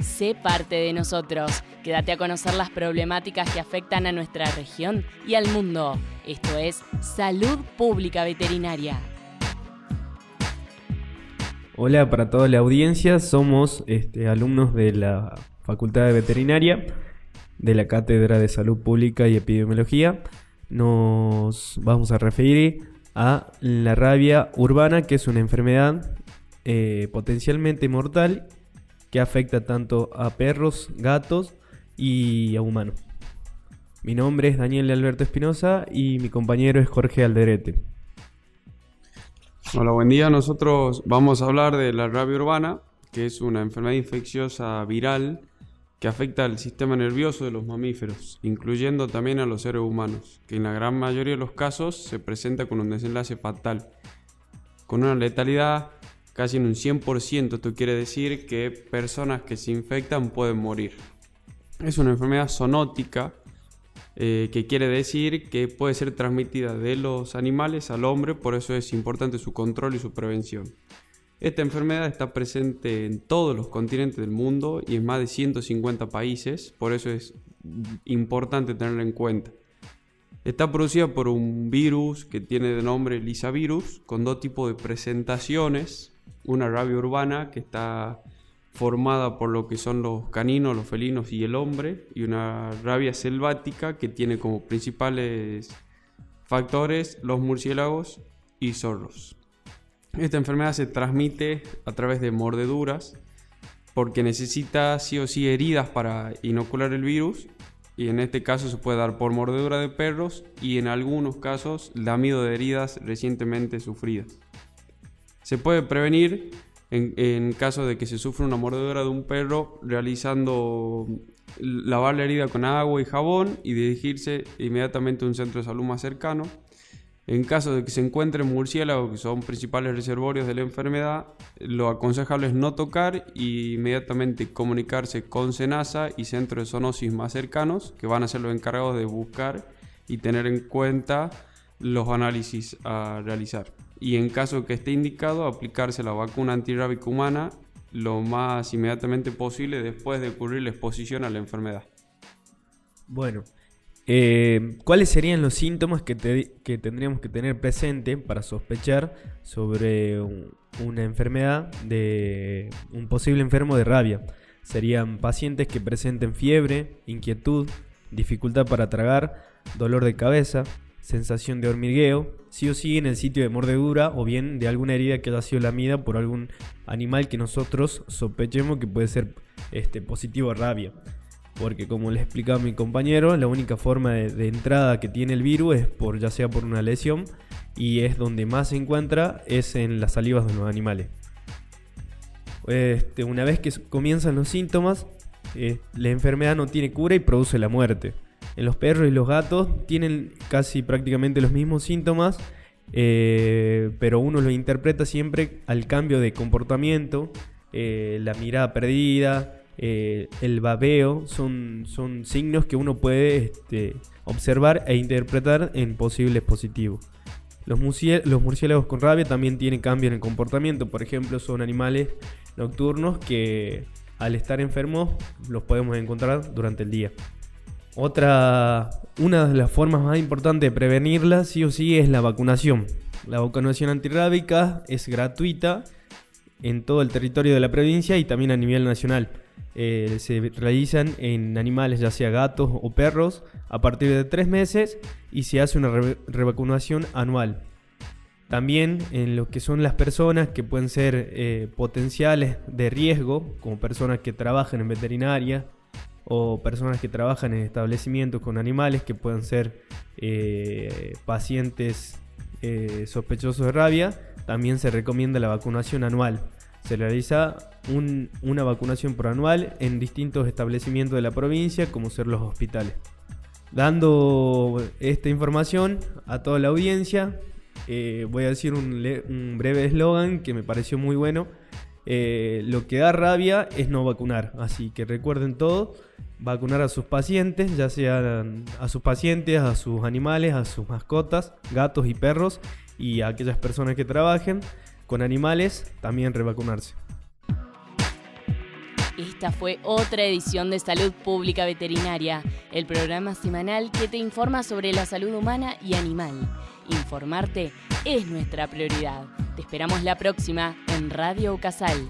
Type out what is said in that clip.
sé parte de nosotros. Quédate a conocer las problemáticas que afectan a nuestra región y al mundo. Esto es Salud Pública Veterinaria. Hola para toda la audiencia, somos este, alumnos de la Facultad de Veterinaria de la Cátedra de Salud Pública y Epidemiología. Nos vamos a referir a la rabia urbana, que es una enfermedad eh, potencialmente mortal que afecta tanto a perros, gatos y a humanos. Mi nombre es Daniel Alberto Espinosa y mi compañero es Jorge Alderete. Hola, buen día. Nosotros vamos a hablar de la rabia urbana, que es una enfermedad infecciosa viral que afecta al sistema nervioso de los mamíferos, incluyendo también a los seres humanos, que en la gran mayoría de los casos se presenta con un desenlace fatal, con una letalidad casi en un 100%, esto quiere decir que personas que se infectan pueden morir. Es una enfermedad zoonótica, eh, que quiere decir que puede ser transmitida de los animales al hombre, por eso es importante su control y su prevención. Esta enfermedad está presente en todos los continentes del mundo y en más de 150 países, por eso es importante tenerla en cuenta. Está producida por un virus que tiene de nombre Lisavirus, con dos tipos de presentaciones una rabia urbana que está formada por lo que son los caninos, los felinos y el hombre, y una rabia selvática que tiene como principales factores los murciélagos y zorros. Esta enfermedad se transmite a través de mordeduras porque necesita sí o sí heridas para inocular el virus y en este caso se puede dar por mordedura de perros y en algunos casos lamido de heridas recientemente sufridas. Se puede prevenir en, caso de que se sufra una mordedura de un perro realizando lavar la herida con agua y jabón y dirigirse inmediatamente a un centro de salud más cercano. En caso de que se encuentren murciélagos, que son principales reservorios de la enfermedad, lo aconsejable es no tocar y inmediatamente comunicarse con SENASA y centros de zoonosis más cercanos, que van a ser los encargados de buscar y tener en cuenta los análisis a realizar y en caso que esté indicado aplicarse la vacuna antirrábica humana lo más inmediatamente posible después de ocurrir la exposición a la enfermedad. Bueno, eh, ¿cuáles serían los síntomas que, tendríamos que tener presente para sospechar sobre una enfermedad de un posible enfermo de rabia? Serían pacientes que presenten fiebre, inquietud, dificultad para tragar, dolor de cabeza, sensación de hormigueo, sí o sí en el sitio de mordedura o bien de alguna herida que haya sido lamida por algún animal que nosotros sospechemos que puede ser este, positivo a rabia. Porque como le explicaba mi compañero, la única forma de, entrada que tiene el virus es por ya sea por una lesión y es donde más se encuentra es en las salivas de los animales. Este, una vez que comienzan los síntomas, eh, la enfermedad no tiene cura y produce la muerte en los perros y los gatos tienen casi prácticamente los mismos síntomas, eh, pero uno lo interpreta siempre al cambio de comportamiento, eh, la mirada perdida, eh, el babeo, son, son signos que uno puede este, observar e interpretar en posibles positivos. Los, los murciélagos con rabia también tienen cambio en el comportamiento, por ejemplo, son animales nocturnos que al estar enfermos los podemos encontrar durante el día. Otra, una de las formas más importantes de prevenirla, sí o sí, es la vacunación. La vacunación antirrábica es gratuita en todo el territorio de la provincia y también a nivel nacional. Eh, se realizan en animales, ya sea gatos o perros, a partir de tres meses y se hace una revacunación anual. También en lo que son las personas que pueden ser eh, potenciales de riesgo, como personas que trabajan en veterinaria, o personas que trabajan en establecimientos con animales que puedan ser eh, pacientes eh, sospechosos de rabia, también se recomienda la vacunación anual. Se realiza una vacunación por anual en distintos establecimientos de la provincia, como ser los hospitales. Dando esta información a toda la audiencia, eh, voy a decir un, un breve eslogan que me pareció muy bueno. Lo que da rabia es no vacunar, así que recuerden todo vacunar a sus pacientes, ya sean a sus pacientes, a sus animales, a sus mascotas, gatos y perros, y a aquellas personas que trabajen con animales, también revacunarse. Esta fue otra edición de Salud Pública Veterinaria, el programa semanal que te informa sobre la salud humana y animal. Informarte es nuestra prioridad. Te esperamos la próxima en Radio Casal.